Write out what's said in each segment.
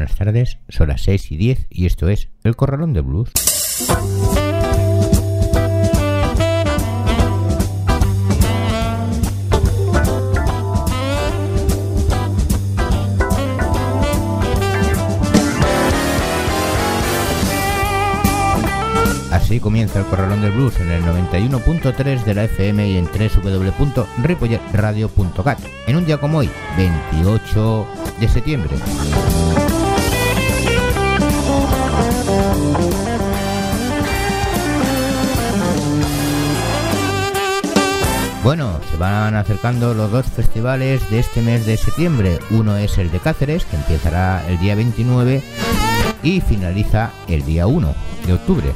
Buenas tardes, son las 6 y 10 y esto es El Corralón de Blues. Así comienza el Corralón del Blues en el 91.3 de la FM y en www.ripolletradio.cat en un día como hoy, 28 de septiembre. Bueno, se van acercando los dos festivales de este mes de septiembre. Uno es el de Cáceres, que empezará el día 29 y finaliza el día 1 de octubre.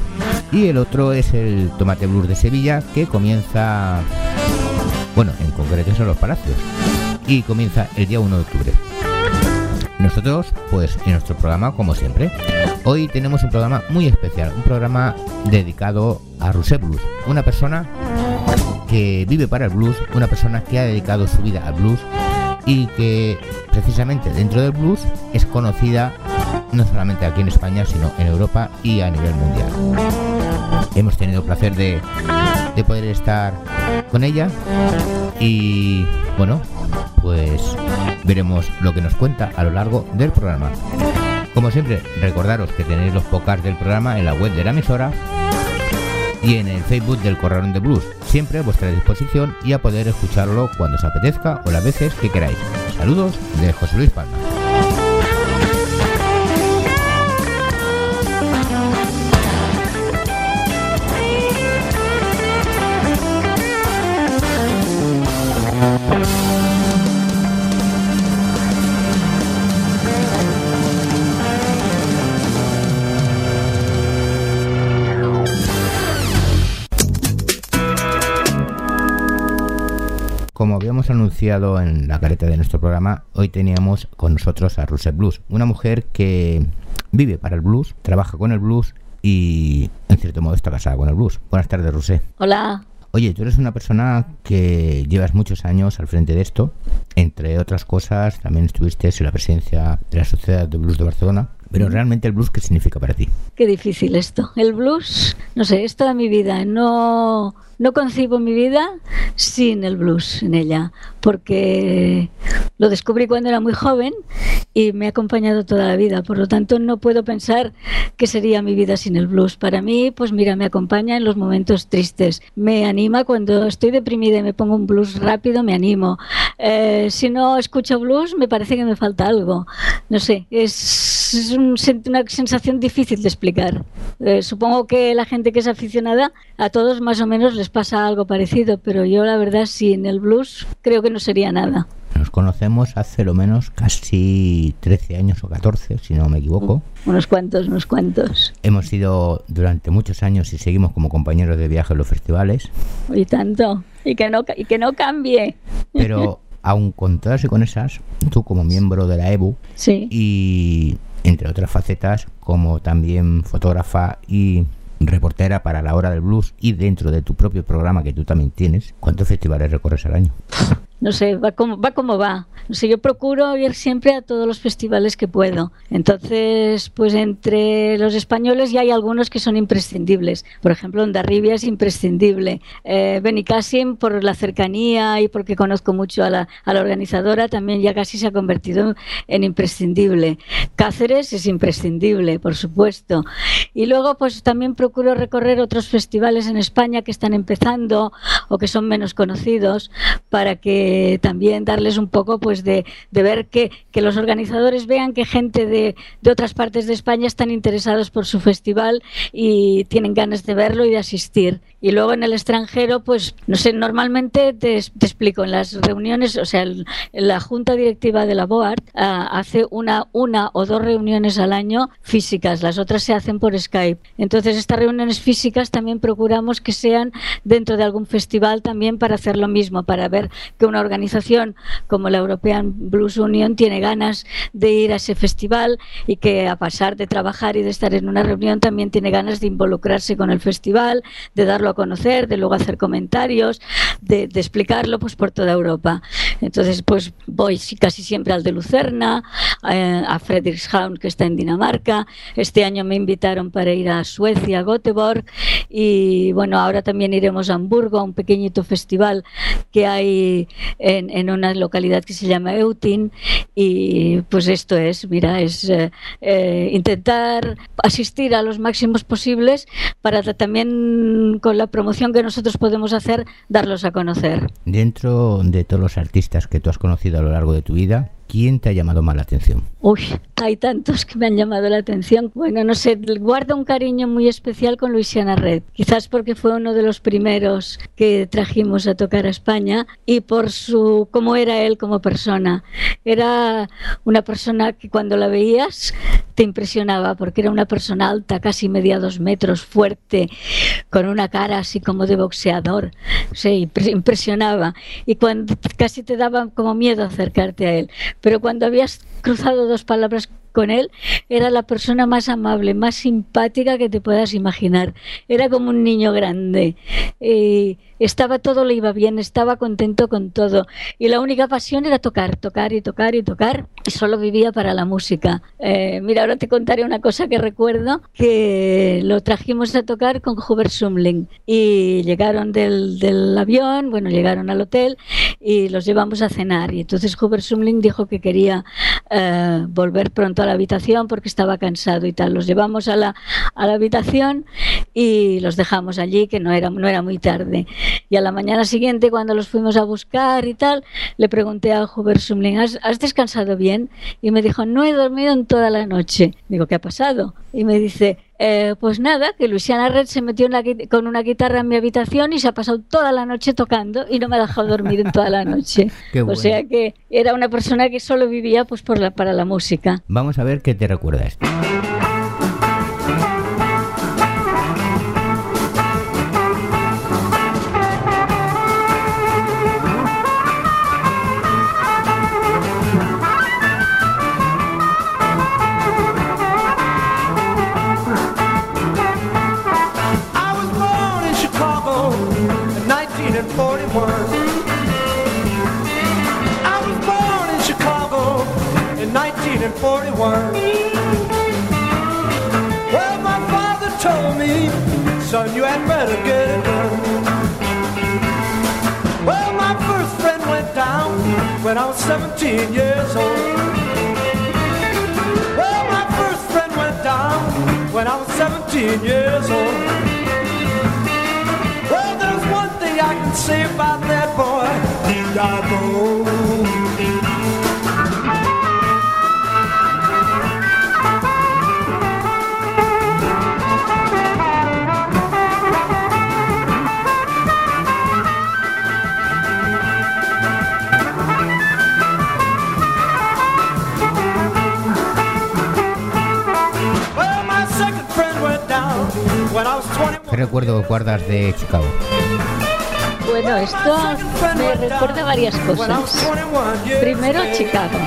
Y el otro es el Tomate Blues de Sevilla, que comienza, bueno, en concreto son los Palacios, y comienza el día 1 de octubre. Nosotros, pues en nuestro programa, como siempre, hoy tenemos un programa muy especial, un programa dedicado a Rusé Blues, una persona que vive para el blues, una persona que ha dedicado su vida al blues y que precisamente dentro del blues es conocida no solamente aquí en España, sino en Europa y a nivel mundial. Hemos tenido el placer de, de poder estar con ella y bueno, pues veremos lo que nos cuenta a lo largo del programa. Como siempre, recordaros que tenéis los podcasts del programa en la web de la emisora y en el Facebook del Corralón de Blues, siempre a vuestra disposición y a poder escucharlo cuando os apetezca o las veces que queráis. Saludos de José Luis Palma. Como habíamos anunciado en la careta de nuestro programa, hoy teníamos con nosotros a Ruset Blues, una mujer que vive para el blues, trabaja con el blues y en cierto modo está casada con el blues. Buenas tardes, Rusé. Hola. Oye, tú eres una persona que llevas muchos años al frente de esto. Entre otras cosas, también estuviste en la presidencia de la Sociedad de Blues de Barcelona. Pero realmente el blues, ¿qué significa para ti? Qué difícil esto. El blues, no sé, es toda mi vida. No, no concibo mi vida sin el blues en ella, porque lo descubrí cuando era muy joven y me ha acompañado toda la vida. Por lo tanto, no puedo pensar que sería mi vida sin el blues. Para mí, pues mira, me acompaña en los momentos tristes. Me anima cuando estoy deprimida y me pongo un blues rápido, me animo. Eh, si no escucho blues, me parece que me falta algo. No sé, es, es un, una sensación difícil de explicar. Eh, supongo que la gente que es aficionada, a todos más o menos les pasa algo parecido, pero yo la verdad sin el blues creo que no sería nada. Nos conocemos hace lo menos casi 13 años o 14, si no me equivoco. Unos cuantos, unos cuantos. Hemos sido durante muchos años y seguimos como compañeros de viaje en los festivales. Y tanto. Y que no, y que no cambie. Pero aun con todas y con esas, tú como miembro de la EBU sí. y entre otras facetas como también fotógrafa y reportera para la hora del blues y dentro de tu propio programa que tú también tienes, ¿cuántos festivales recorres al año? No sé, va como va. Como va. No sé, yo procuro ir siempre a todos los festivales que puedo. Entonces, pues entre los españoles ya hay algunos que son imprescindibles. Por ejemplo, Ondarribia es imprescindible. Eh, Benicassim, por la cercanía y porque conozco mucho a la, a la organizadora, también ya casi se ha convertido en imprescindible. Cáceres es imprescindible, por supuesto. Y luego, pues también procuro recorrer otros festivales en España que están empezando o que son menos conocidos para que también darles un poco pues de, ver que, que, los organizadores vean que gente de, de, otras partes de España están interesados por su festival y tienen ganas de verlo y de asistir. Y luego en el extranjero, pues, no sé, normalmente te, explico, en las reuniones, o sea, la junta directiva de la BOARD ah, hace una, una o dos reuniones al año físicas, las otras se hacen por Skype. Entonces, estas reuniones físicas también procuramos que sean dentro de algún festival también para hacer lo mismo, para ver que una organización como la European Blues Union tiene ganas de ir a ese festival y que a pasar de trabajar y de estar en una reunión también tiene ganas de involucrarse con el festival, de darlo a conocer, de luego hacer comentarios, de, explicarlo pues por toda Europa. Entonces pues voy casi siempre al de Lucerna, eh, a Frederikshavn que está en Dinamarca. Este año me invitaron para ir a Suecia, a Göteborg y bueno, ahora también iremos a Hamburgo, a un pequeñito festival que hay en, en una localidad que se llama Eutin y pues esto es, mira, es eh, eh, intentar asistir a los máximos posibles para también con la promoción que nosotros podemos hacer darlos a conocer. Dentro de todos los artistas que tú has conocido a lo largo de tu vida, ¿quién te ha llamado más la atención? Uy, hay tantos que me han llamado la atención. Bueno, no sé, guardo un cariño muy especial con Luisiana Red. Quizás porque fue uno de los primeros que trajimos a tocar a España y por su cómo era él como persona. Era una persona que cuando la veías te impresionaba porque era una persona alta, casi media dos metros, fuerte, con una cara así como de boxeador. Sí, impresionaba. Y cuando casi te daba como miedo acercarte a él. Pero cuando habías cruzado dos palabras con él, era la persona más amable, más simpática que te puedas imaginar. Era como un niño grande. Y estaba todo le iba bien, estaba contento con todo. Y la única pasión era tocar, tocar y tocar y tocar. Y solo vivía para la música. Eh, mira, ahora te contaré una cosa que recuerdo, que lo trajimos a tocar con Hubert Sumling. Y llegaron del, del avión, bueno, llegaron al hotel y los llevamos a cenar. Y entonces Hubert Sumling dijo que quería eh, volver pronto a la habitación porque estaba cansado y tal. Los llevamos a la, a la habitación y los dejamos allí, que no era, no era muy tarde. Y a la mañana siguiente, cuando los fuimos a buscar y tal, le pregunté a Hubert Sumling, ¿has, descansado bien? Y me dijo, no he dormido en toda la noche. Digo, ¿qué ha pasado? Y me dice, eh, pues nada, que Luciana Red se metió con una guitarra en mi habitación y se ha pasado toda la noche tocando y no me ha dejado dormir en toda la noche. O sea que era una persona que solo vivía pues por la, para la música. Vamos a ver qué te recuerda when I was 17 years old. Well, my first friend went down when I was 17 years old. Well, there's one thing I can say about that boy. He died. ¿Qué recuerdo guardas de Chicago? Bueno, esto me recuerda varias cosas. Primero, Chicago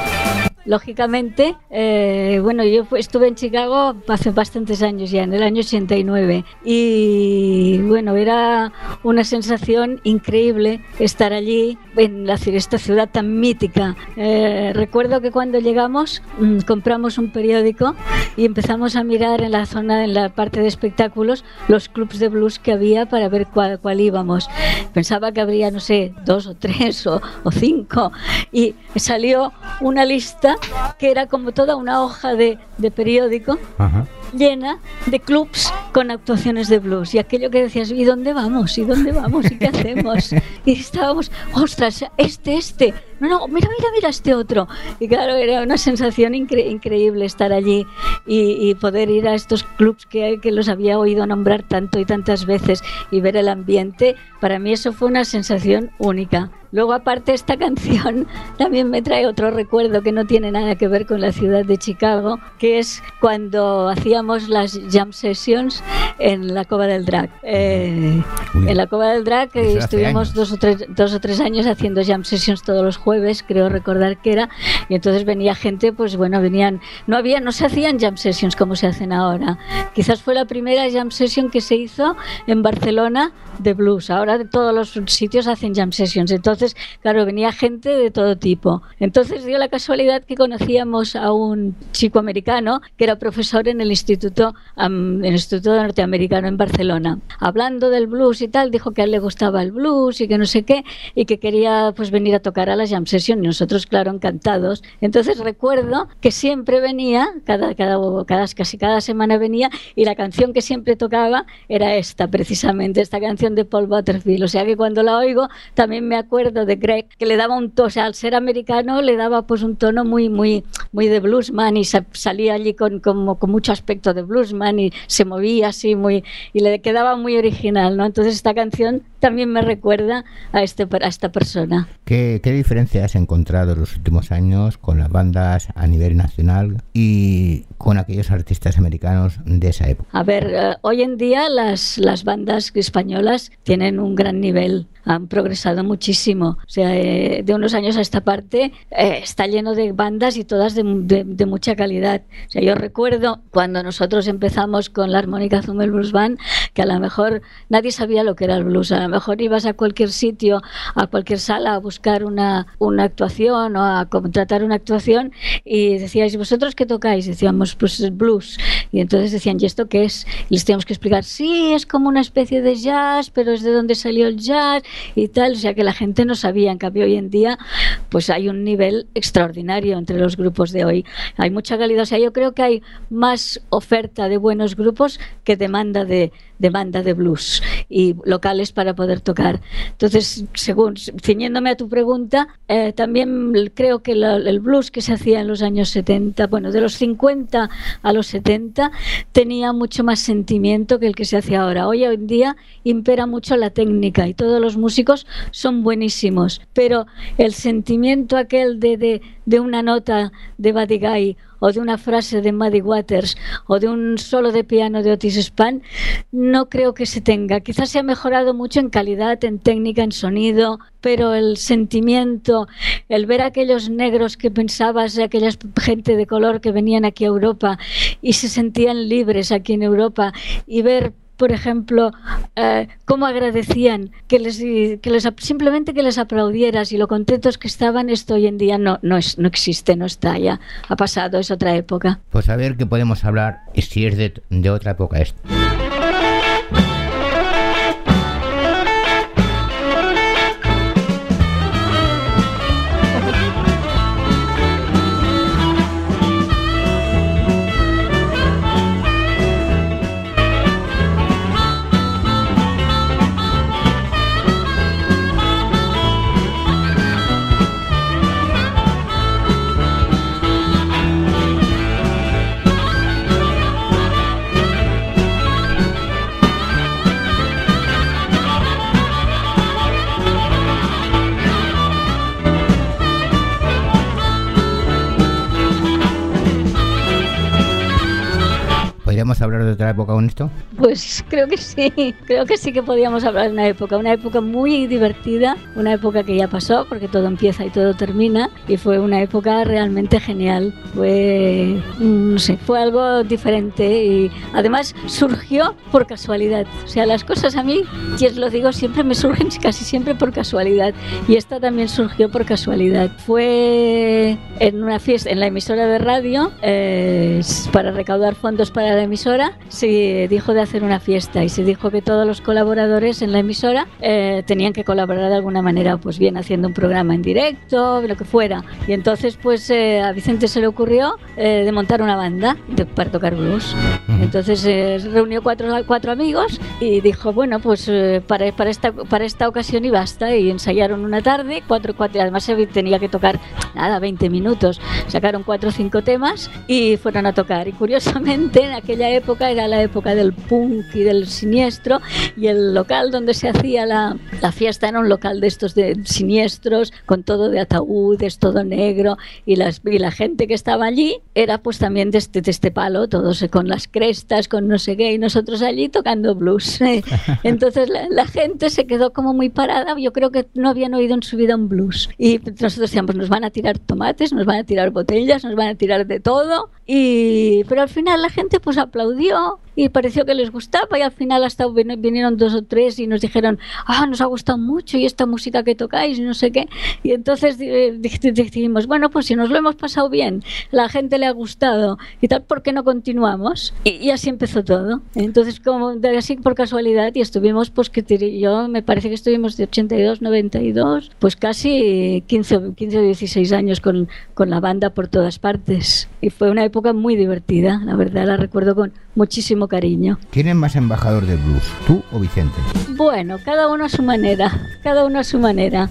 lógicamente, eh, bueno, yo estuve en Chicago hace bastantes años ya, en el año 89, y bueno, era una sensación increíble estar allí, en la, esta ciudad tan mítica. Eh, recuerdo que cuando llegamos mm, compramos un periódico y empezamos a mirar en la zona, en la parte de espectáculos, los clubs de blues que había para ver cuál, cuál íbamos. Pensaba que habría, no sé, dos o tres o, o cinco, y salió una lista que era como toda una hoja de, de periódico Ajá. llena de clubs con actuaciones de blues. Y aquello que decías, ¿y dónde vamos? ¿Y dónde vamos? ¿Y qué hacemos? Y estábamos, ostras, este, este. No, no, mira, mira, mira este otro. Y claro, era una sensación incre- increíble estar allí y, y poder ir a estos clubs que, que los había oído nombrar tanto y tantas veces y ver el ambiente. Para mí eso fue una sensación única. Luego, aparte, esta canción también me trae otro recuerdo que no tiene nada que ver con la ciudad de Chicago, que es cuando hacíamos las jam sessions en la Cova del Drag. Eh, en la Cova del Drag Eso estuvimos dos o, tres, dos o tres años haciendo jam sessions todos los jueves, creo recordar que era, y entonces venía gente, pues bueno, venían, no había, no se hacían jam sessions como se hacen ahora. Quizás fue la primera jam session que se hizo en Barcelona de blues. Ahora de todos los sitios hacen jam sessions. Entonces, claro, venía gente de todo tipo. Entonces dio la casualidad que conocíamos a un chico americano que era profesor en el Instituto, Instituto Norteamericano en Barcelona. Hablando del blues y tal, dijo que a él le gustaba el blues y que no sé qué, y que quería pues venir a tocar a la jam session. Y nosotros, claro, encantados. Entonces recuerdo que siempre venía, cada, cada, cada, casi cada semana venía, y la canción que siempre tocaba era esta, precisamente, esta canción de Paul Butterfield. O sea que cuando la oigo, también me acuerdo de Greg, que le daba un tono, o sea, al ser americano, le daba pues un tono muy, muy, muy de bluesman y sa- salía allí con, como, con mucho aspecto de bluesman y se movía así muy, y le quedaba muy original, ¿no? Entonces esta canción también me recuerda a, este, a esta persona. ¿Qué, ¿Qué diferencia has encontrado en los últimos años con las bandas a nivel nacional y con aquellos artistas americanos de esa época? A ver, eh, hoy en día las, las bandas españolas tienen un gran nivel, han progresado muchísimo. O sea, eh, de unos años a esta parte eh, está lleno de bandas y todas de, mucha calidad. O yo recuerdo cuando nosotros empezamos con la armónica Zumel Blues Band, que a lo mejor nadie sabía lo que era el blues. A lo mejor ibas a cualquier sitio, a cualquier sala a buscar una, una actuación o a contratar una actuación y decíais, ¿vosotros qué tocáis? Decíamos, pues blues. Y entonces decían, ¿y esto qué es? Y les teníamos que explicar, sí, es como una especie de jazz, pero es de dónde salió el jazz y tal. O sea que la gente no sabía. En cambio, hoy en día, pues hay un nivel extraordinario entre los grupos de hoy. Hay mucha calidad. O sea, yo creo que hay más oferta de buenos grupos que demanda de demanda de blues y locales para poder tocar. Entonces, según ciñéndome a tu pregunta, eh, también creo que el blues que se hacía en los años 70, bueno, de los 50 a los 70, tenía mucho más sentimiento que el que se hace ahora. Hoy en día impera mucho la técnica y todos los músicos son buenísimos, pero el sentimiento aquel de, de, de una nota de Buddy Guy o de una frase de Muddy Waters o de un solo de piano de Otis Spann, no creo que se tenga. Quizás se ha mejorado mucho en calidad, en técnica, en sonido, pero el sentimiento, el ver a aquellos negros que pensabas, aquella gente de color que venían aquí a Europa y se sentían libres aquí en Europa y ver por ejemplo, eh, cómo agradecían que les, que les simplemente que les aplaudieras y lo contentos que estaban, esto hoy en día no, no, es, no existe, no está ya, ha pasado, es otra época. Pues a ver qué podemos hablar si es de, de otra época esto. ¿Podríamos hablar de otra época con esto? Pues creo que sí, creo que sí que podíamos hablar de una época, una época muy divertida, una época que ya pasó porque todo empieza y todo termina y fue una época realmente genial, fue, mm, no sé, fue algo diferente y además surgió por casualidad, o sea, las cosas a mí, y os lo digo, siempre me surgen casi siempre por casualidad y esta también surgió por casualidad. Fue en una fiesta, en la emisora de radio, eh, para recaudar fondos para la emisora se dijo de hacer una fiesta y se dijo que todos los colaboradores en la emisora eh, tenían que colaborar de alguna manera, pues bien haciendo un programa en directo, lo que fuera. Y entonces pues eh, a Vicente se le ocurrió eh, de montar una banda de, para tocar blues. Entonces eh, reunió cuatro, cuatro amigos y dijo, bueno, pues eh, para, para, esta, para esta ocasión y basta. Y ensayaron una tarde, cuatro, cuatro, además tenía que tocar nada, 20 minutos. Sacaron cuatro o cinco temas y fueron a tocar. Y curiosamente en aquella época era la época del punk y del siniestro y el local donde se hacía la, la fiesta era un local de estos de siniestros, con todo de ataúdes, todo negro y, las, y la gente que estaba allí era pues también de este, de este palo, todos con las crestas, con no sé qué, y nosotros allí tocando blues. Entonces la, la gente se quedó como muy parada, yo creo que no habían oído en su vida un blues. Y nosotros decíamos, nos van a tirar tomates, nos van a tirar botellas, nos van a tirar de todo. Y, pero al final la gente pues aplaudió y pareció que les gustaba y al final hasta vin- vinieron dos o tres y nos dijeron, ah, nos ha gustado mucho y esta música que tocáis y no sé qué. Y entonces eh, dij- dijimos, bueno, pues si nos lo hemos pasado bien, la gente le ha gustado y tal, ¿por qué no continuamos? Y, y así empezó todo. Entonces, como así por casualidad y estuvimos, pues que yo me parece que estuvimos de 82, 92, pues casi 15, o- 15 o 16 años con, con la banda por todas partes. Y fue una época muy divertida, la verdad, la recuerdo con muchísimo cariño. ¿Quién es más embajador del blues, tú o Vicente? Bueno, cada uno a su manera, cada uno a su manera.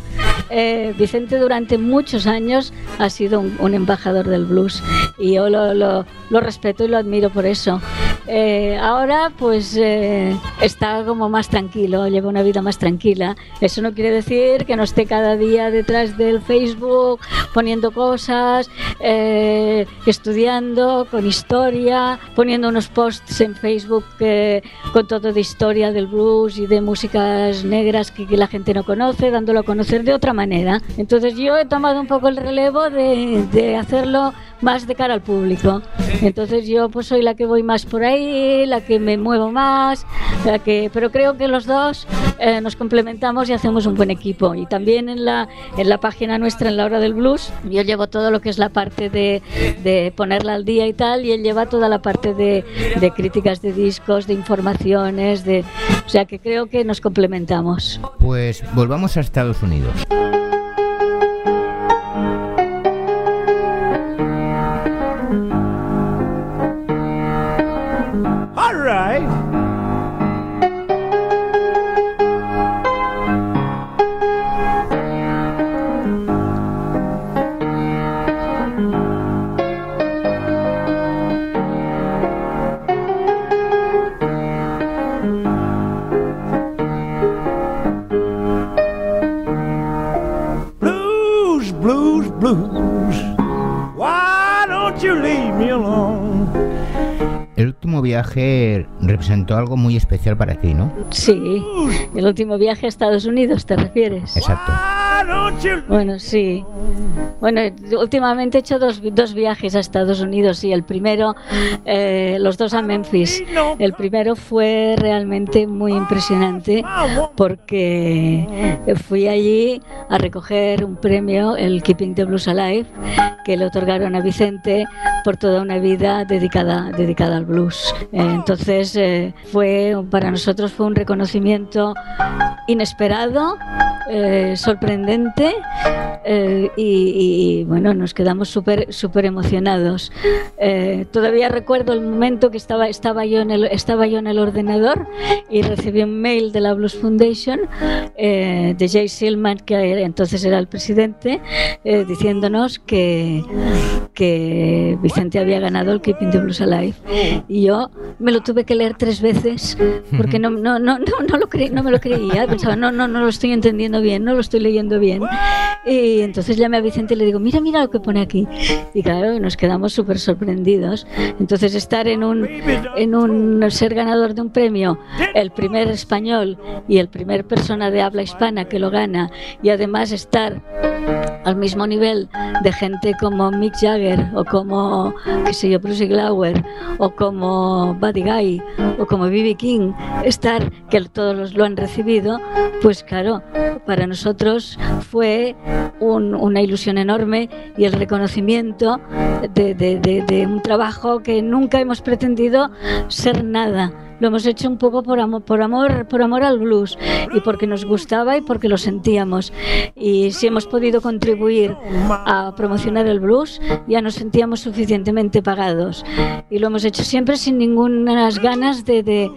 Eh, Vicente durante muchos años ha sido un, un embajador del blues y yo lo, lo- lo respeto y lo admiro por eso. Eh, ahora pues eh, está como más tranquilo, lleva una vida más tranquila. Eso no quiere decir que no esté cada día detrás del Facebook poniendo cosas, eh, estudiando con historia, poniendo unos posts en Facebook con todo de historia del blues y de músicas negras que, que la gente no conoce, dándolo a conocer de otra manera. Entonces yo he tomado un poco el relevo de, de hacerlo más de cara al público. Entonces yo pues soy la que voy más por ahí, la que me muevo más, la que, pero creo que los dos eh, nos complementamos y hacemos un buen equipo. Y también en la, en la página nuestra, en la hora del blues, yo llevo todo lo que es la parte de, de ponerla al día y tal, y él lleva toda la parte de, de críticas de discos, de informaciones, de, o sea que creo que nos complementamos. Pues volvamos a Estados Unidos. Right. Último viaje representó algo muy especial para ti, ¿no? Sí, el último viaje a Estados Unidos, ¿te refieres? Exacto. Bueno, sí. Bueno, últimamente he hecho dos, dos viajes a Estados Unidos y el primero, eh, los dos a Memphis. El primero fue realmente muy impresionante porque fui allí a recoger un premio, el Keeping the Blues Alive, que le otorgaron a Vicente por toda una vida dedicada, dedicada al blues. Eh, entonces, eh, fue para nosotros fue un reconocimiento inesperado, eh, sorprendente eh, y, y, bueno, nos quedamos súper súper emocionados. Eh, todavía recuerdo el momento que estaba, estaba, yo en el, estaba yo en el ordenador y recibí un mail de la Blues Foundation eh, de Jay Silman, que entonces era el presidente, eh, diciéndonos que, que Vicente había ganado el Keeping the Blues Alive. Y yo me lo tuve que leer tres veces porque no, no, no, no, no, lo creí, no me lo creía. Pensaba, no, no, no lo estoy entendiendo bien, no lo estoy leyendo bien. Y entonces llamé a Vicente y le digo, mira, mira lo que pone aquí. Y claro, nos quedamos súper sorprendidos. Entonces estar en un, en un, ser ganador de un premio, el primer español y el primer persona de habla hispana que lo gana, y además estar al mismo nivel de gente como Mick Jagger o como, qué sé yo, Bruce Glauer o como Buddy Guy o como B.B. King, estar, que todos los lo han recibido, pues claro, para nosotros fue una ilusión enorme y el reconocimiento de un trabajo que nunca hemos pretendido ser nada lo hemos hecho un poco por amor, por amor, por amor al blues y porque nos gustaba y porque lo sentíamos. Y si hemos podido contribuir a promocionar el blues, ya nos sentíamos suficientemente pagados. Y lo hemos hecho siempre sin ninguna ganas de, de,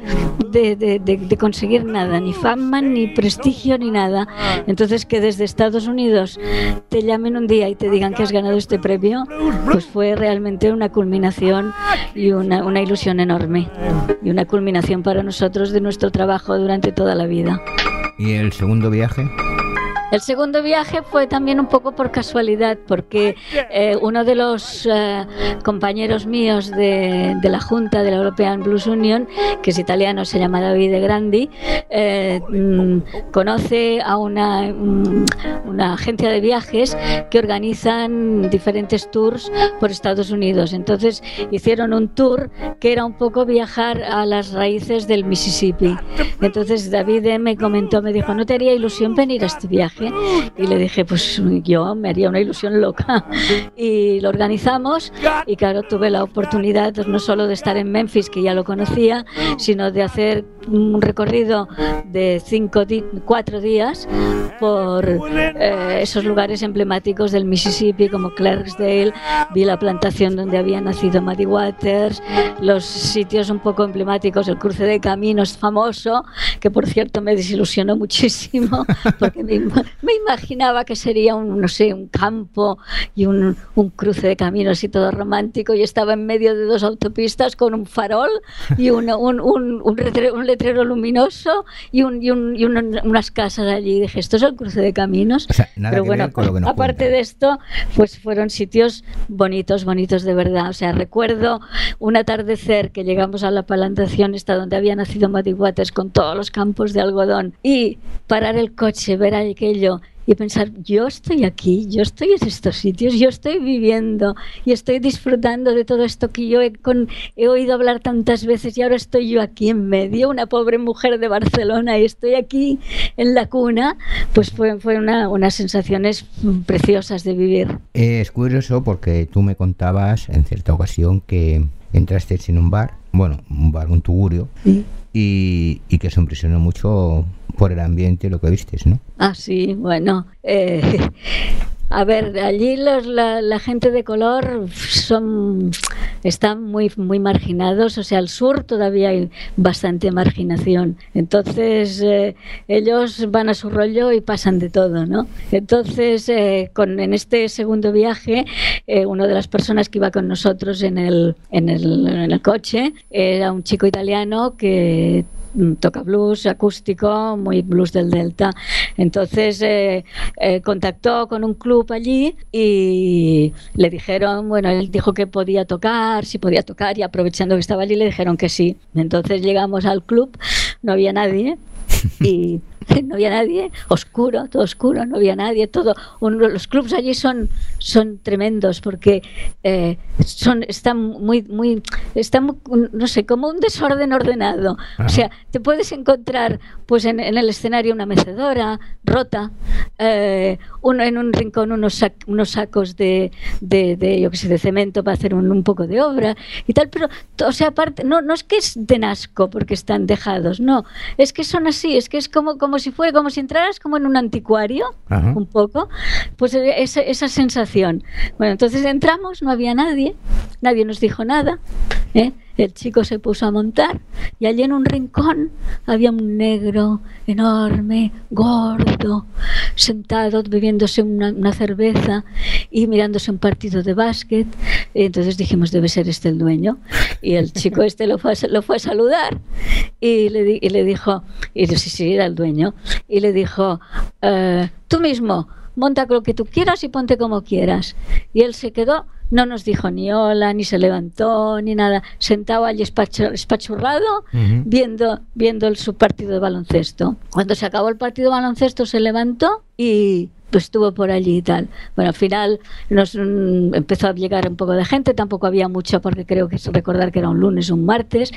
de, de conseguir nada, ni fama, ni prestigio, ni nada. Entonces que desde Estados Unidos te llamen un día y te digan que has ganado este premio, pues fue realmente una culminación y una, una ilusión enorme. Y una culminación para nosotros de nuestro trabajo durante toda la vida. ¿Y el segundo viaje? El segundo viaje fue también un poco por casualidad, porque eh, uno de los eh, compañeros míos de, la Junta de la European Blues Union, que es italiano, se llama Davide Grandi, eh, mm, conoce a una, mm, una agencia de viajes que organizan diferentes tours por Estados Unidos. Entonces hicieron un tour que era un poco viajar a las raíces del Mississippi. Entonces David me comentó, me dijo, ¿no te haría ilusión venir a este viaje? Y le dije, pues yo me haría una ilusión loca. Y lo organizamos y claro, tuve la oportunidad no solo de estar en Memphis, que ya lo conocía, sino de hacer un recorrido de cinco, cuatro días por eh, esos lugares emblemáticos del Mississippi, como Clarksdale, vi la plantación donde había nacido Maddie Waters, los sitios un poco emblemáticos, el cruce de caminos famoso, que por cierto me desilusionó muchísimo, porque me, me imaginaba que sería un, no sé, un campo y un, un, cruce de caminos y todo romántico y estaba en medio de dos autopistas con un farol y un, un, un letrero, luminoso y, y, y unas casas allí. Y dije, esto es el cruce de caminos. Pero bueno, aparte de esto, pues fueron sitios bonitos, bonitos de verdad. O sea, recuerdo un atardecer que llegamos a la plantación esta donde había nacido Muddy Waters con todos los campos de algodón y parar el coche, ver y pensar, yo estoy aquí, yo estoy en estos sitios, yo estoy viviendo y estoy disfrutando de todo esto que yo he, he, oído hablar tantas veces y ahora estoy yo aquí en medio, una pobre mujer de Barcelona y estoy aquí en la cuna, pues fue, fue una, unas sensaciones preciosas de vivir. Es curioso porque tú me contabas en cierta ocasión que entraste en un bar, bueno, un bar, un tugurio, y, y que se impresionó mucho por el ambiente lo que vistes, ¿no? Ah, sí, bueno. Eh, a ver, allí los, la, gente de color son están muy muy marginados, o sea, al sur todavía hay bastante marginación. Entonces eh, ellos van a su rollo y pasan de todo, ¿no? Entonces, eh, con en este segundo viaje, eh, una de las personas que iba con nosotros en el, en el, coche era un chico italiano que toca blues acústico, muy blues del Delta. Entonces eh, eh, contactó con un club allí y le dijeron, bueno, él dijo que podía tocar, si podía tocar y aprovechando que estaba allí le dijeron que sí. Entonces llegamos al club, no había nadie y no había nadie, oscuro, todo oscuro, no había nadie, todo. los clubs allí son, son tremendos porque eh, son, están muy, muy, están, no sé, como un desorden ordenado. O sea, te puedes encontrar pues en, el escenario una mecedora rota, eh, uno en un rincón unos, unos sacos de, de, yo que sé, de cemento para hacer un, un, poco de obra y tal, pero, o sea, aparte, no, no es que es de nasco porque están dejados, no, es que son así, es que es como, como si fue como si entraras como en un anticuario, un poco, pues e, esa, esa, sensación. Bueno, entonces entramos, no había nadie, nadie nos dijo nada. ¿eh? El chico se puso a montar y allí en un rincón había un negro enorme, gordo, sentado bebiéndose una, cerveza y mirándose un partido de básquet. Y entonces dijimos, debe ser este el dueño. Y el chico este lo fue a, lo fue a saludar y le, y le dijo, y sí, sí, era el dueño, y le dijo, eh, tú mismo, monta lo que tú quieras y ponte como quieras. Y él se quedó no nos dijo ni hola, ni se levantó, ni nada. Sentado allí espachurrado, viendo, viendo el, su partido de baloncesto. Cuando se acabó el partido de baloncesto, se levantó y pues estuvo por allí y tal. Bueno, al final nos mm, empezó a llegar un poco de gente, tampoco había mucho porque creo que recordar que era un lunes, un martes,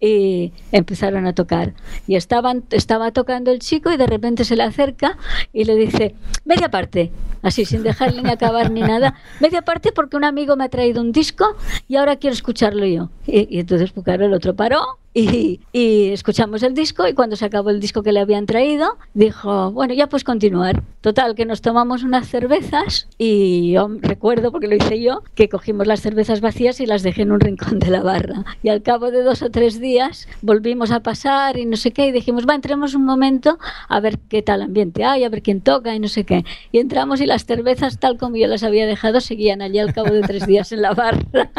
y empezaron a tocar. Y estaban, estaba tocando el chico y de repente se le acerca y le dice, media parte, así sin dejarle ni acabar ni nada, media parte porque un amigo me ha traído un disco y ahora quiero escucharlo yo. Y, entonces, pues el otro paró y, y escuchamos el disco y cuando se acabó el disco que le habían traído, dijo, bueno, ya pues continuar. Total, que nos tomamos unas cervezas y yo recuerdo, porque lo hice yo, que cogimos las cervezas vacías y las dejé en un rincón de la barra. Y al cabo de dos o tres días volvimos a pasar y no sé qué y dijimos, va, entremos un momento a ver qué tal ambiente hay, a ver quién toca y no sé qué. Y entramos y las cervezas, tal como yo las había dejado, seguían allí al cabo de tres días en la barra.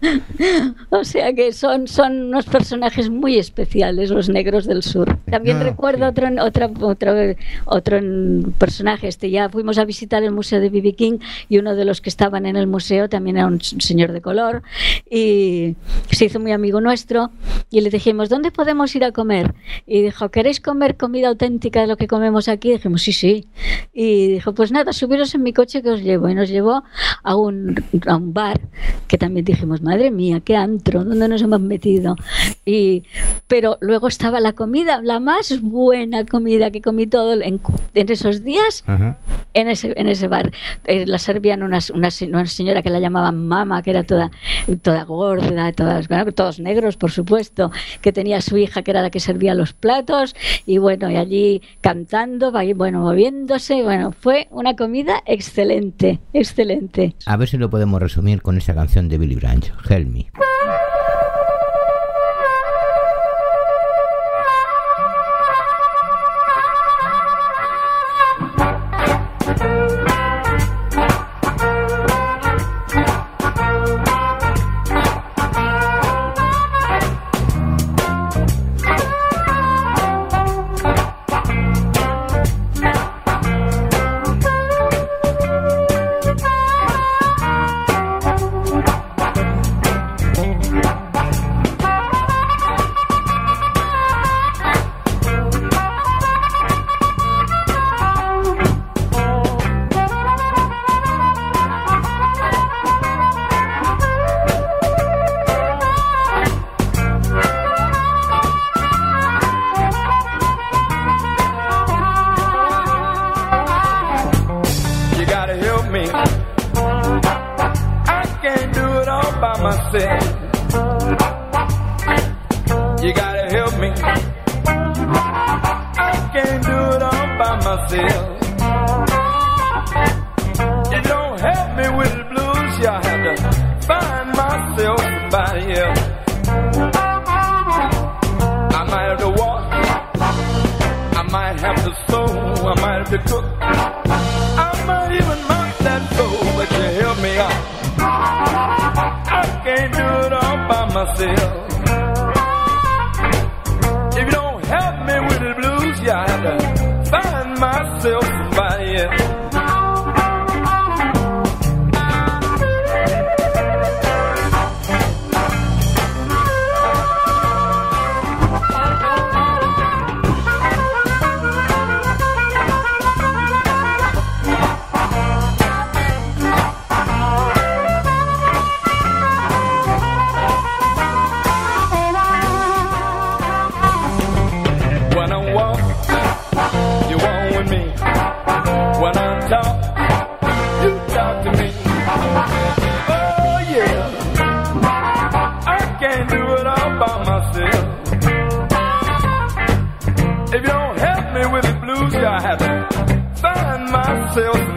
o sea que son, son personajes muy especiales, los negros del sur. También No, recuerdo sí. otro, otro, otro, otro personaje. Este, ya fuimos a visitar el museo de B.B. King y uno de los que estaban en el museo también era un señor de color y se hizo muy amigo nuestro y le dijimos, ¿dónde podemos ir a comer? Y dijo, ¿queréis comer comida auténtica de lo que comemos aquí? Y dijimos, sí, sí. Y dijo, pues nada, subiros en mi coche que os llevo. Y nos llevó a un, a un bar que también dijimos, madre mía, qué antro, ¿dónde nos hemos metido? Y, pero luego estaba la comida, la más buena comida que comí todo en, en esos días Ajá. en ese, en ese bar. Eh, la servían una, se- una señora que la llamaban mama, que era toda, toda gorda, todas, bueno, todos negros, por supuesto, que tenía a su hija, que era la que servía los platos, y bueno, y allí cantando, bueno, moviéndose, bueno, fue una comida excelente, excelente. A ver si lo podemos resumir con esa canción de Billy Branch, Help Me. Find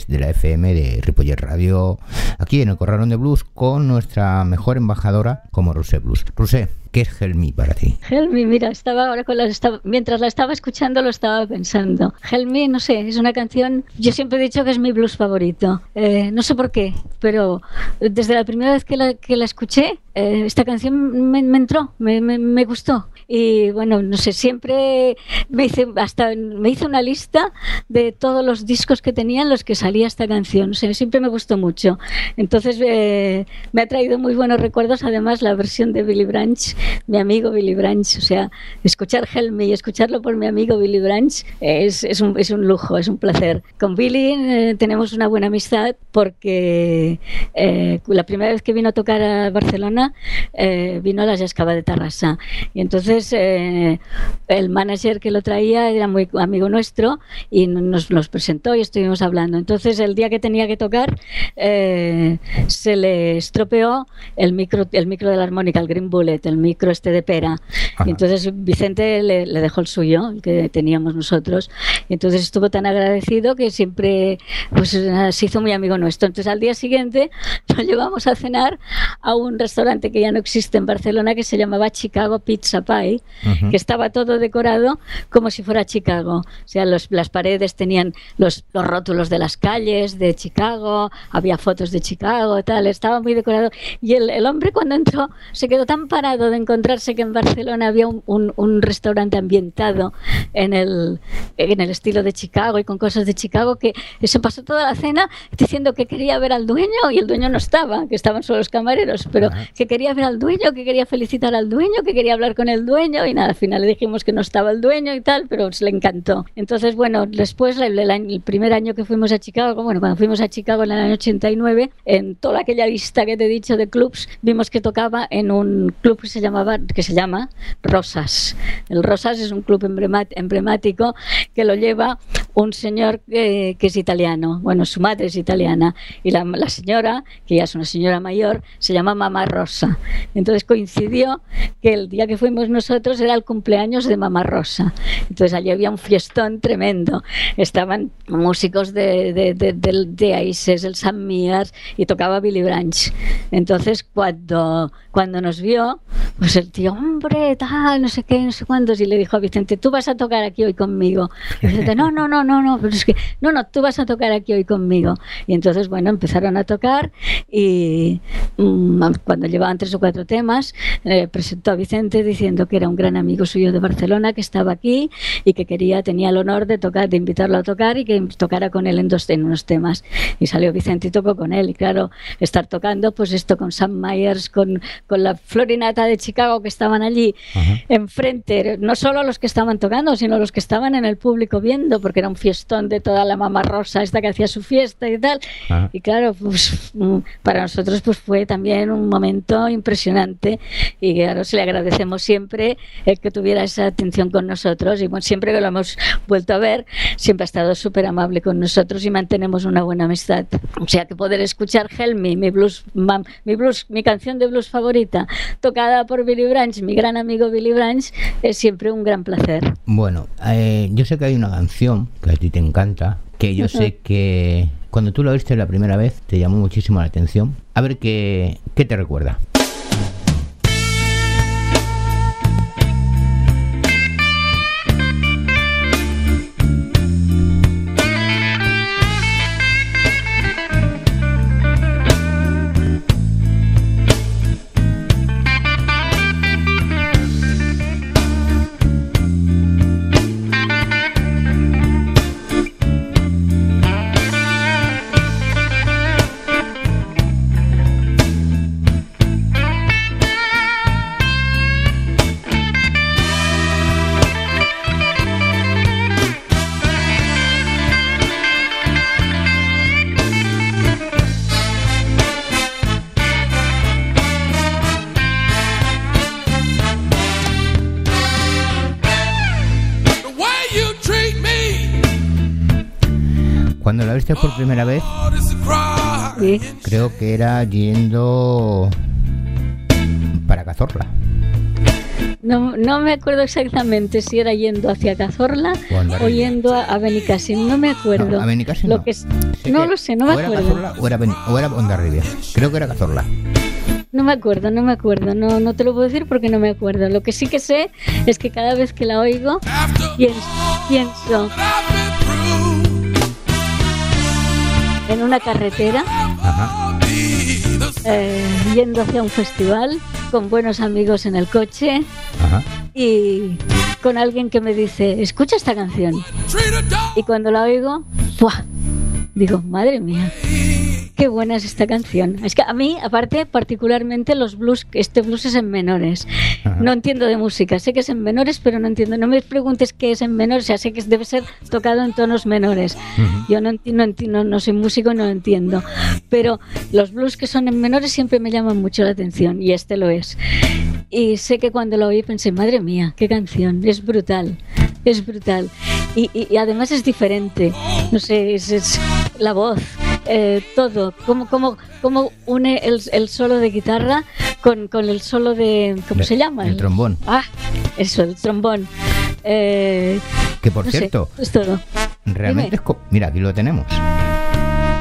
91.3 de la FM de Ripollet Radio, aquí en el Corralón de Blues, con nuestra mejor embajadora como Ruse Blues. Ruse, ¿qué es Helmi para ti? Helmi, mira, estaba ahora con la, estaba- mientras la estaba escuchando lo estaba pensando. Helmi, no sé, es una canción, yo siempre he dicho que es mi blues favorito. Eh, no sé por qué, pero desde la primera vez que la escuché, eh, esta canción me, me entró, me, gustó. Y bueno, no sé, siempre me hice, hasta me hice una lista de todos los discos que tenía en los que salía esta canción. Siempre me gustó mucho. Entonces eh, me ha traído muy buenos recuerdos, además la versión de Billy Branch, mi amigo Billy Branch. O sea, escuchar Help Me y escucharlo por mi amigo Billy Branch es, es, un, es un lujo, es un placer. Con Billy eh, tenemos una buena amistad porque la primera vez que vino a tocar a Barcelona eh, vino a la Jascava de Tarrasa. Y entonces eh, el manager que lo traía era muy amigo nuestro y nos, nos presentó y estuvimos hablando. Entonces el día que tenía que tocar eh, se le estropeó el micro, el micro de la armónica, el Green Bullet, el micro este de pera. Ajá. Y entonces Vicente le, le dejó el suyo, el que teníamos nosotros. Y entonces estuvo tan agradecido que siempre pues, se hizo muy amigo nuestro. Entonces al día siguiente nos llevamos a cenar a un restaurante que ya no existe en Barcelona que se llamaba Chicago Pizza Pie, Ujú. que estaba todo decorado como si fuera Chicago. O sea, los- las paredes tenían los, los rótulos de las calles de Chicago, había fotos de Chicago, tal, estaba muy decorado. Y el, el hombre cuando entró se quedó tan parado de encontrarse que en Barcelona había un, un- un restaurante ambientado en el, en el estilo de Chicago y con cosas de Chicago que se pasó toda la cena diciendo que quería ver al dueño y el dueño no estaba, que estaban solo los camareros, pero. Que quería ver al dueño, que quería felicitar al dueño, que quería hablar con el dueño y nada, al final le dijimos que no estaba el dueño y tal, pero se le encantó. Entonces, bueno, después el, el primer año que fuimos a Chicago, bueno, cuando fuimos a Chicago en el año 89, en toda aquella lista que te he dicho de clubs, vimos que tocaba en un club que se llamaba que se llama Rosas. El Rosas es un club emblemático que lo lleva un señor que, que es italiano, bueno, su madre es italiana, y la, la señora, que ya es una señora mayor, se llama Mamá Rosa. Entonces coincidió que el día que fuimos nosotros era el cumpleaños de Mamá Rosa. Entonces allí había un fiestón tremendo. Estaban músicos de, de, de, de, de Aises, el San Mías, y tocaba Billy Branch. Entonces cuando, cuando nos vio, pues el tío, hombre, tal, no sé qué, no sé cuántos, y le dijo a Vicente, tú vas a tocar aquí hoy conmigo. Y Vicente, no, no, no, no, no, pero es que, no, no, tú vas a tocar aquí hoy conmigo. Y entonces, bueno, empezaron a tocar y mm, cuando llevaban tres o cuatro temas, eh, presentó a Vicente diciendo que era un gran amigo suyo de Barcelona, que estaba aquí y que quería, tenía el honor de tocar, de invitarlo a tocar y que tocara con él en, dos, en unos temas. Y salió Vicente y tocó con él. Y claro, estar tocando, pues esto con Sam Myers, con, con la Florinata de Chicago que estaban allí Ajá. enfrente, no solo los que estaban tocando, sino los que estaban en el público viendo, porque era un fiestón de toda la mamá rosa, esta que hacía su fiesta y tal. Ajá. Y claro, pues mm, para nosotros pues fue también un momento impresionante y claro, se le agradecemos siempre el que tuviera esa atención con nosotros y bueno, siempre que lo hemos vuelto a ver, siempre ha estado súper amable con nosotros y mantenemos una buena amistad. O sea que poder escuchar Help Me, mi blues, mam- mi blues, mi canción de blues favorita, tocada por Billy Branch, mi gran amigo Billy Branch, es siempre un gran placer. Bueno, eh, yo sé que hay una canción que a ti te encanta, que yo sé que cuando tú la oíste la primera vez te llamó muchísimo la atención. A ver qué, qué te recuerda. Cuando la viste por primera vez. Sí. creo que era yendo para Cazorla. No, no me acuerdo exactamente si era yendo hacia Cazorla O yendo a, a Benicassim, no me acuerdo. No, a Benicassim Lo no. que no que lo sé, no me o era acuerdo. Cazorla o era, Ben- o era. Creo que era Cazorla. No me acuerdo, no me acuerdo, no, no te lo puedo decir porque no me acuerdo. Lo que sí que sé es que cada vez que la oigo pienso, pienso en una carretera Ajá. Eh, yendo hacia un festival con buenos amigos en el coche Ajá. y con alguien que me dice, escucha esta canción. Y cuando la oigo, ¡buah! Digo, madre mía, qué buena es esta canción. Es que a mí, aparte, particularmente los blues, este blues es en menores. Ajá. No entiendo de música, sé que es en menores, pero no entiendo. No me preguntes qué es en menores, o sea, sé que debe ser tocado en tonos menores. Yo no, enti- no, no, no soy músico, no lo entiendo. Pero los blues que son en menores siempre me llaman mucho la atención, y este lo es. Y sé que cuando lo oí pensé, madre mía, qué canción, es brutal, es brutal. Y, y- y además es diferente, no sé, es, es la voz, eh, todo, cómo, cómo, cómo une el, el solo de guitarra con, con el solo de, ¿cómo se llama? el trombón. Ah, eso, el trombón. Eh, Que por no sé, cierto, es todo. realmente dime. es. Mira, aquí lo tenemos.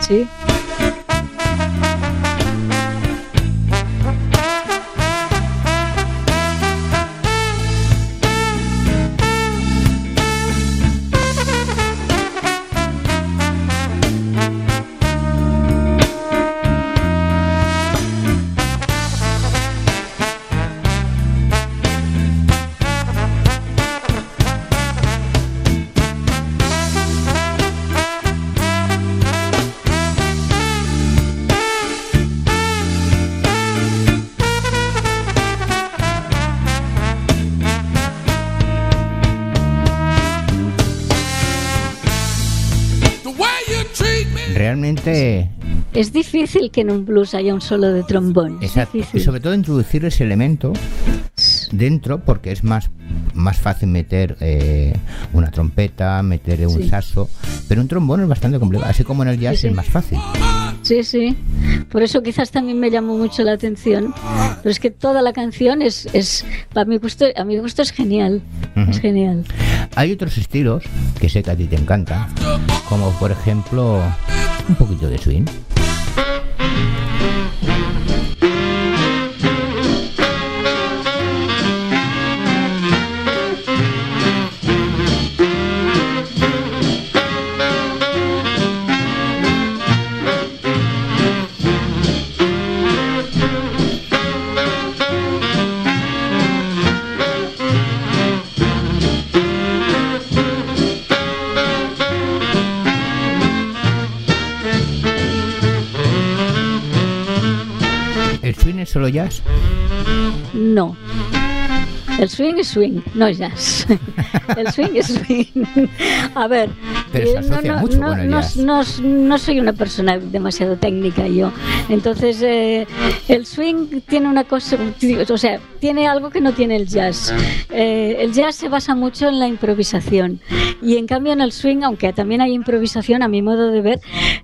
Sí. Difícil que en un blues haya un solo de trombón. Exacto. Y difícil. sobre todo introducir ese elemento dentro porque es más más fácil meter eh, una trompeta, meter un Sí. saxo, pero un trombón es bastante complicado, así como en el jazz Sí, sí. es más fácil. Sí, sí. Por eso quizás también me llamó mucho la atención. Pero es que toda la canción es, es para mi gusto, a mi gusto es genial. Ujú. Es genial. Hay otros estilos que sé que a ti te encantan, como por ejemplo un poquito de swing. Solo jazz? No. El swing es swing, no es jazz. El swing es swing. A ver. Pero se asocia mucho con el no- jazz. no- no soy una persona demasiado técnica yo. Entonces, eh, el swing tiene una cosa, o sea, tiene algo que no tiene el jazz. Eh, el jazz se basa mucho en la improvisación. Y en cambio en el swing, aunque también hay improvisación, a mi modo de ver,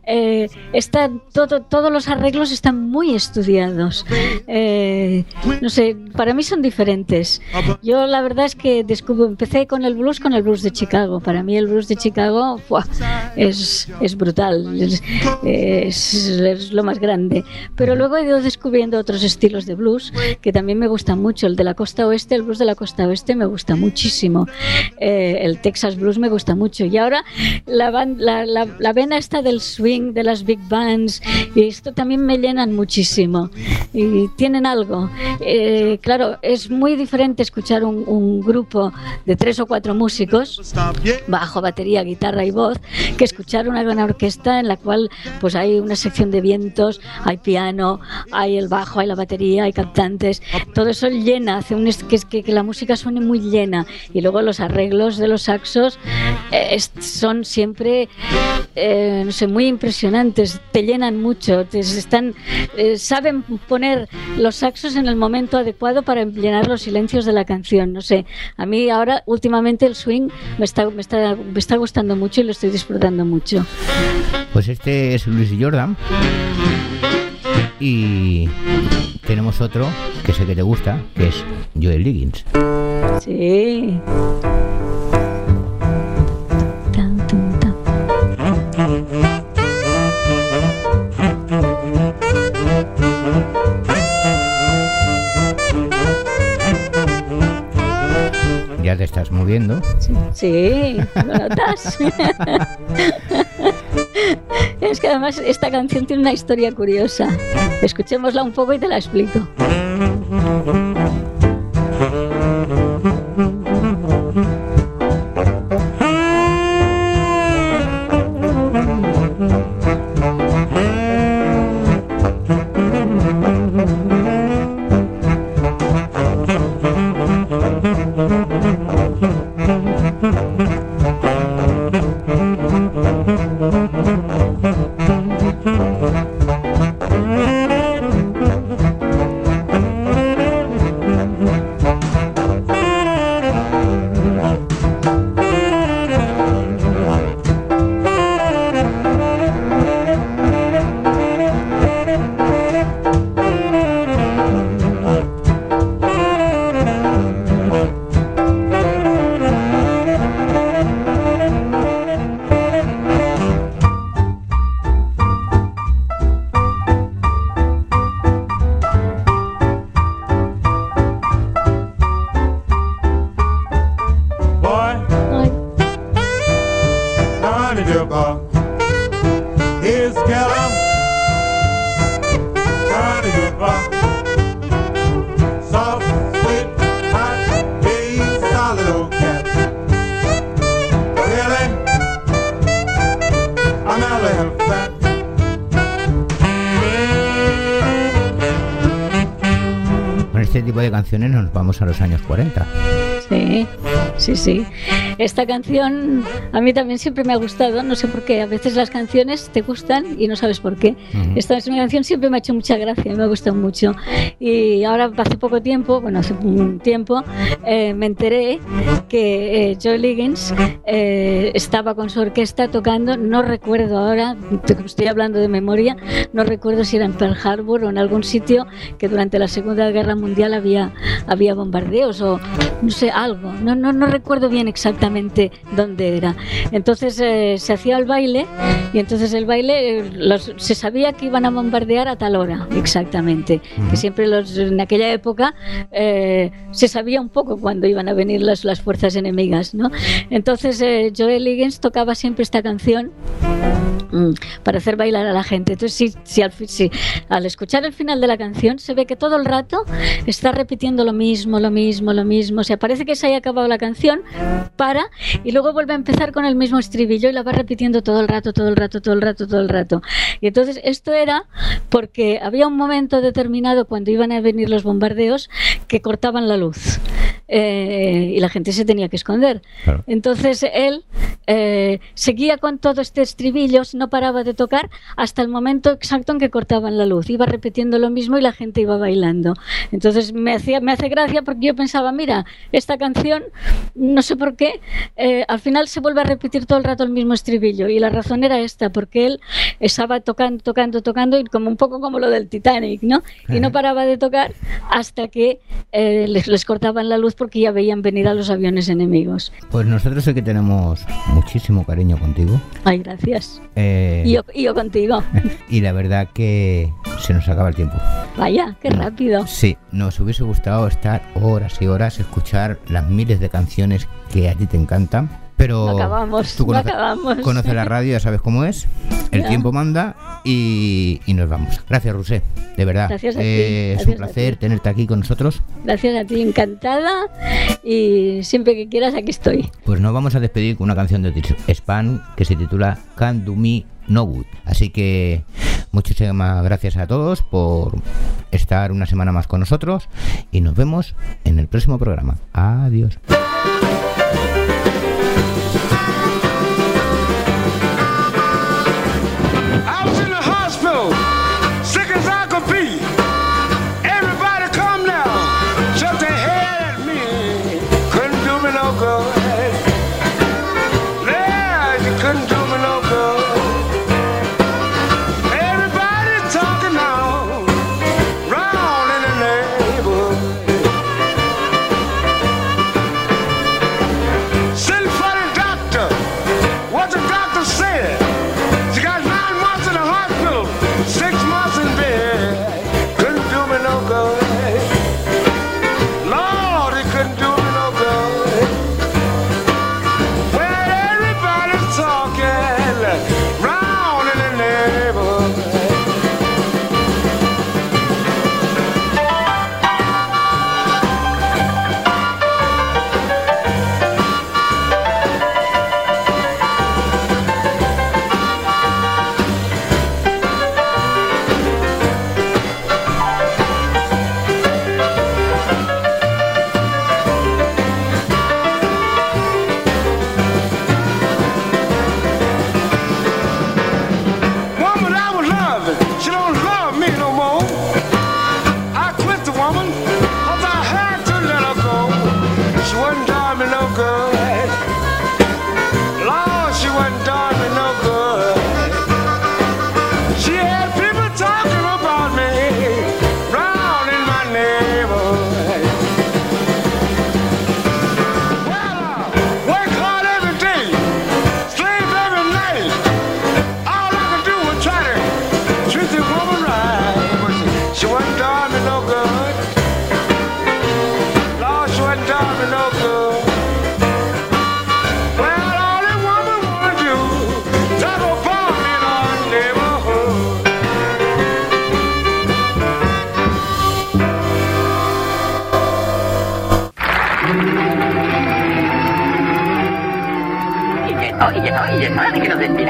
eh, está todo, todos los arreglos están muy estudiados. Eh, no sé, para mí son diferentes. Yo la verdad es que descubro, empecé con el blues con el blues de Chicago. Para mí el blues de Chicago ¡fua! es, es brutal, es, es- es lo más grande. Pero luego he ido descubriendo otros estilos de blues que también me gustan mucho. El de la costa oeste, el blues de la costa oeste me gusta muchísimo. Eh, el Texas blues me gusta mucho. Y ahora la, la, la, la vena esta del swing, de las big bands, y esto también me llenan muchísimo. Y tienen algo. Eh, claro, es muy diferente escuchar un, un grupo de tres o cuatro músicos, bajo, batería, guitarra y voz, que escuchar una gran orquesta en la cual pues hay una sección de vientos, hay piano, hay el bajo, hay la batería, hay cantantes. Todo eso llena, hace un, que, que, que la música suene muy llena. Y luego los arreglos de los saxos eh, son siempre eh, no sé, muy impresionantes, te llenan mucho, te están, eh, saben poner los saxos en el momento adecuado para llenar los silencios de la canción. No sé, a mí ahora últimamente el swing me está, me está, me está gustando mucho y lo estoy disfrutando mucho. Pues este es Luis Jordan. Y tenemos otro que sé que te gusta, que es Joel Liggins. Sí. Te estás moviendo. Sí, ¿lo notas? es que además esta canción tiene una historia curiosa. Escuchémosla un poco y te la explico. Vamos a los años 40. Sí, sí, sí. esta canción a mí también siempre me ha gustado, no sé por qué, a veces las canciones te gustan y no sabes por qué. Esta es una canción siempre me ha hecho mucha gracia, me ha gustado mucho. Y ahora hace poco tiempo, bueno, hace un tiempo, eh, me enteré que eh, Joe Liggins eh, estaba con su orquesta tocando, no recuerdo ahora, estoy hablando de memoria, no recuerdo si era en Pearl Harbor o en algún sitio que durante la Segunda Guerra Mundial había, había bombardeos o no sé, algo. No, no, no recuerdo bien exactamente dónde era. Entonces eh, se hacía el baile y entonces el baile eh, los- se sabía que iban a bombardear a tal hora, exactamente. Que siempre los, en aquella época eh, se sabía un poco cuándo iban a venir las, las fuerzas enemigas, ¿no? Entonces eh, Joel Liggins tocaba siempre esta canción para hacer bailar a la gente. Entonces, si, si al, escuchar el final de la canción se ve que todo el rato está repitiendo lo mismo, lo mismo, lo mismo. O sea, parece que se haya acabado la canción, para y luego vuelve a empezar con el mismo estribillo y la va repitiendo todo el rato, todo el rato, todo el rato, todo el rato. Y entonces esto era porque había un momento determinado cuando iban a venir los bombardeos que cortaban la luz. Eh, y la gente se tenía que esconder. Claro. Entonces él eh, seguía con todo este estribillo, no paraba de tocar hasta el momento exacto en que cortaban la luz. Iba repitiendo lo mismo y la gente iba bailando. Entonces me, hacía, me hace gracia porque yo pensaba, mira, esta canción, no sé por qué, eh, al final se vuelve a repetir todo el rato el mismo estribillo. Y la razón era esta, porque él estaba tocando, tocando, tocando, y como un poco como lo del Titanic, ¿no? Y no paraba de tocar hasta que eh, les, les cortaban la luz porque ya veían venir a los aviones enemigos. Pues nosotros sí que tenemos muchísimo cariño contigo. Ay, gracias. eh, Y yo, y yo contigo. y la verdad que se nos acaba el tiempo. Vaya, qué rápido. Sí, nos hubiese gustado estar horas y horas, escuchar las miles de canciones que a ti te encantan. Pero No acabamos, tú no acabamos. conoces la radio, ya sabes cómo es. El tiempo manda y, y nos vamos. Gracias, Rusé. De verdad. Gracias a ti, Eh, es gracias un placer ti. tenerte aquí con nosotros. Gracias a ti, encantada. Y siempre que quieras, aquí estoy. Pues nos vamos a despedir con una canción de Span que se titula Can't Do Me No Good. Así que muchísimas gracias a todos por estar una semana más con nosotros y nos vemos en el próximo programa. Adiós.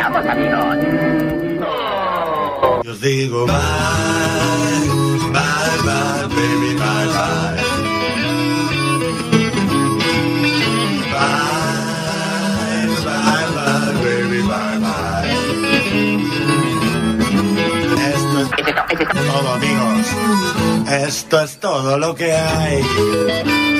Despidamos, amigos. Yo digo bye, bye, bye, baby, bye, bye. bye bye. Esto es Es esto, es todo, amigos. Esto es todo lo que hay.